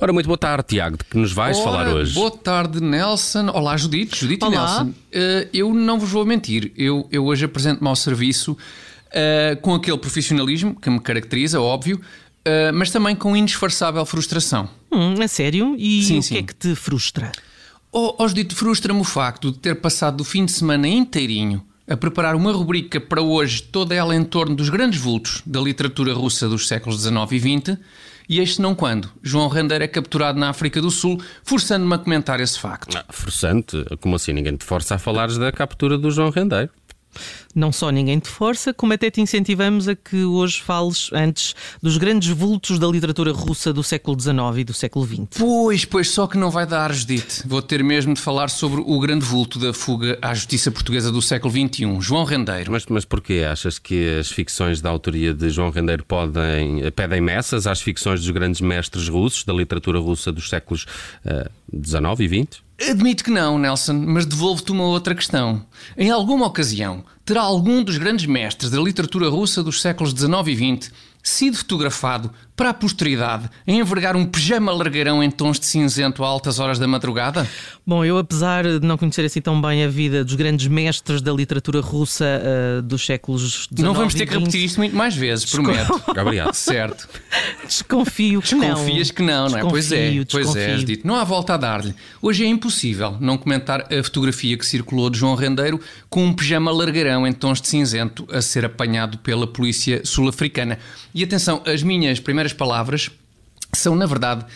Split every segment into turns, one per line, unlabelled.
Ora, muito boa tarde, Tiago. De que nos vais
Ora,
falar hoje?
Boa tarde, Nelson. Olá, Judite. Judite
Olá.
e Nelson. Eh, eu não vos vou mentir. Eu, eu hoje apresento-me ao serviço eh, com aquele profissionalismo que me caracteriza, óbvio, eh, mas também com indisfarçável frustração.
Hum, a sério? E
Sim,
o
sim.
que é que te frustra?
Oh, oh Judite, frustra-me o facto de ter passado o fim de semana inteirinho a preparar uma rubrica para hoje, toda ela em torno dos grandes vultos da literatura russa dos séculos XIX e XX, e este não quando. João Rendeiro é capturado na África do Sul, forçando-me a comentar esse facto.
Ah, forçante. Como assim? Ninguém te força a falares da captura do João Rendeiro.
Não só ninguém te força, como até te incentivamos a que hoje fales antes dos grandes vultos da literatura russa do século XIX e do século XX.
Pois, pois, só que não vai dar, Judite. Vou ter mesmo de falar sobre o grande vulto da fuga à justiça portuguesa do século XXI, João Rendeiro.
Mas, mas porquê? Achas que as ficções da autoria de João Rendeiro podem, pedem messas às ficções dos grandes mestres russos da literatura russa dos séculos eh, XIX e XX?
Admito que não, Nelson, mas devolvo-te uma outra questão. Em alguma ocasião, terá algum dos grandes mestres da literatura russa dos séculos XIX e XX sido fotografado para a posteridade a envergar um pijama largueirão em tons de cinzento a altas horas da madrugada?
Bom, eu apesar de não conhecer assim tão bem a vida dos grandes mestres da literatura russa ah, dos séculos XIX
não vamos ter que
20,
repetir isto muito mais vezes, prometo.
Obrigado.
Certo.
Desconfio que não.
Desconfias que não, não é? Pois é,
Desconfio,
pois é,
desconfio.
Judite. Não há volta a dar-lhe. Hoje é impossível não comentar a fotografia que circulou de João Rendeiro com um pijama largueirão em tons de cinzento a ser apanhado pela polícia sul-africana. E atenção, as minhas primeiras palavras são, na verdade,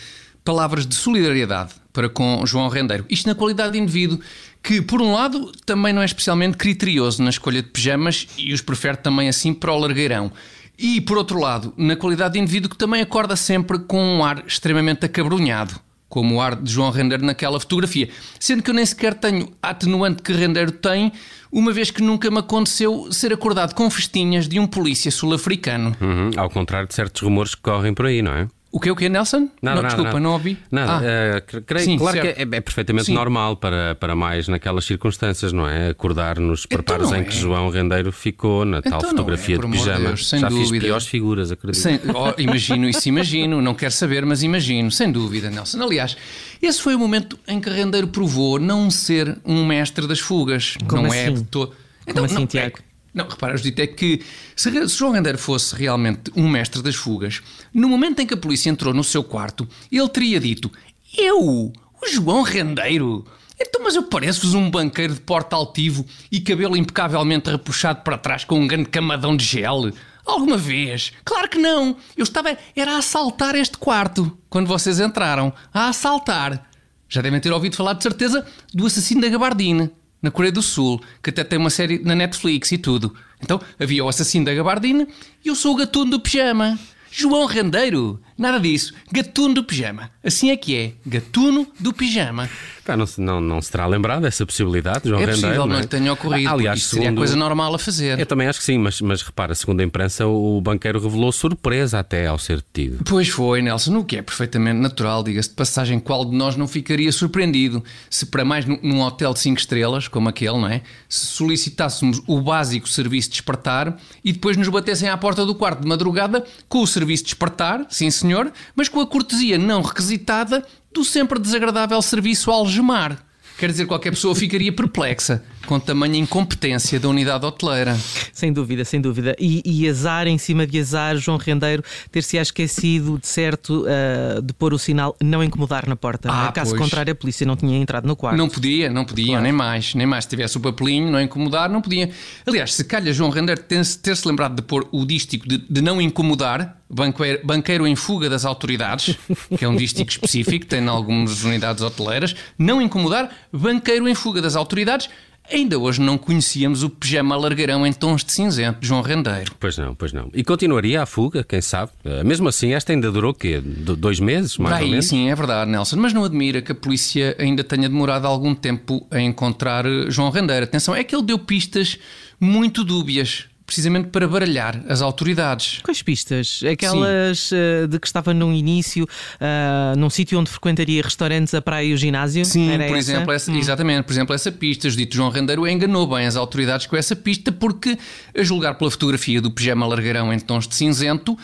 palavras de solidariedade para com João Rendeiro. Isto na qualidade de indivíduo que, por um lado, também não é especialmente criterioso na escolha de pijamas e os prefere também assim para o largueirão. E, por outro lado, na qualidade de indivíduo que também acorda sempre com um ar extremamente acabrunhado, como o ar de João Rendeiro naquela fotografia. Sendo que eu nem sequer tenho atenuante que Rendeiro tem, uma vez que nunca me aconteceu ser acordado com festinhas de um polícia sul-africano.
Uhum, Ao contrário de certos rumores que correm por aí, não é?
O que é o que, Nelson?
Nada,
não,
nada,
desculpa,
nada.
não ouvi.
Nada,
Ah.
cre- creio,
Sim,
claro
certo.
que é, é perfeitamente
Sim.
normal para, para mais naquelas circunstâncias, não é? Acordar nos preparos
não
em
é.
que João Rendeiro ficou na tal
Então não
fotografia
é,
de pijama.
Deus, sem
Já fiz
dúvida.
piores figuras, acredito.
Sem- oh, imagino isso, imagino. Não quero saber, mas imagino, sem dúvida, Nelson. Aliás, esse foi o momento em que Rendeiro provou não ser um mestre das fugas.
Como
não é
assim?
de todo.
Como assim,
não,
Tiago?
Não, repara, Judite, é que se, se João Rendeiro fosse realmente um mestre das fugas, no momento em que a polícia entrou no seu quarto, ele teria dito: Eu, o João Rendeiro. Então, mas eu pareço-vos um banqueiro de porte altivo e cabelo impecavelmente repuxado para trás com um grande camadão de gel? Alguma vez? Claro que não! Eu estava era a assaltar este quarto quando vocês entraram. A assaltar. Já devem ter ouvido falar de certeza do assassino da Gabardine, na Coreia do Sul, que até tem uma série na Netflix e tudo. Então havia o assassino da Gabardine e eu sou o gatuno do pijama. João Rendeiro. Nada disso. Gatuno do pijama. Assim é que é. Gatuno do pijama.
Pá, não, se- não, não se terá lembrado dessa possibilidade, João
É
Rendeiro.
possível,
não é?
tenha ocorrido.
Aliás,
porque isto seria a
segundo-
coisa normal a fazer.
Eu também acho que sim, mas, mas repara, segundo a imprensa, o banqueiro revelou surpresa até ao ser detido.
Pois foi, Nelson, o que é perfeitamente natural, diga-se de passagem, qual de nós não ficaria surpreendido se para mais num, num hotel de 5 estrelas, como aquele, não é? Se solicitássemos o básico serviço de despertar e depois nos batessem à porta do quarto de madrugada com o serviço de despertar, sim senhor, mas com a cortesia não requisitada do sempre desagradável serviço algemar. Quer dizer, qualquer pessoa ficaria perplexa com tamanha incompetência da unidade hoteleira.
Sem dúvida, sem dúvida. E, e azar em cima de azar, João Rendeiro ter-se esquecido de certo ah, de pôr o sinal não incomodar na porta.
Ah,
não é? Caso
pois.
contrário, a polícia não tinha entrado no quarto.
Não podia, não podia,
Claro.
nem mais, nem mais. Se tivesse o papelinho, não incomodar, não podia. Aliás, se calhar João Render ter-se ter-se lembrado de pôr o dístico de, de não incomodar, banqueiro, banqueiro em fuga das autoridades, que é um dístico específico, tem em algumas unidades hoteleiras, não incomodar, banqueiro em fuga das autoridades. Ainda hoje não conhecíamos o pijama largueirão em tons de cinzento de João Rendeiro.
Pois não, pois não. E continuaria a fuga, quem sabe? Eh, Mesmo assim, esta ainda durou o quê? Do- dois meses, mais
Para
ou menos?
sim, é verdade, Nelson. Mas não admira que a polícia ainda tenha demorado algum tempo a encontrar eh, João Rendeiro. Atenção, é que ele deu pistas muito dúbias precisamente para baralhar as autoridades.
Quais pistas? Aquelas uh, de que estava no início, uh, num sítio onde frequentaria restaurantes, a praia e o ginásio?
Sim, Era por essa? exemplo, essa, hum. exatamente, por exemplo, essa pista. Dito João Rendeiro enganou bem as autoridades com essa pista, porque, a julgar pela fotografia do pijama largarão em tons de cinzento, uh,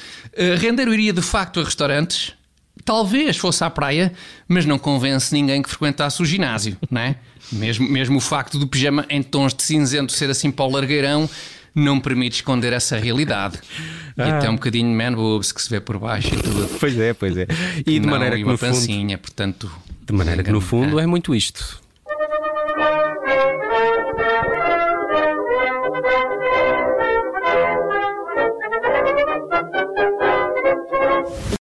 Rendeiro iria de facto a restaurantes. Talvez fosse à praia, mas não convence ninguém que frequentasse o ginásio, não é? Mesmo, mesmo o facto do pijama em tons de cinzento ser assim para o largueirão não permite esconder essa realidade. E ah. até um bocadinho man boobs que se vê por baixo e tudo.
Pois é, pois é. E de
não,
maneira
e
que
uma pancinha, fundo, portanto.
De maneira que no fundo é muito isto.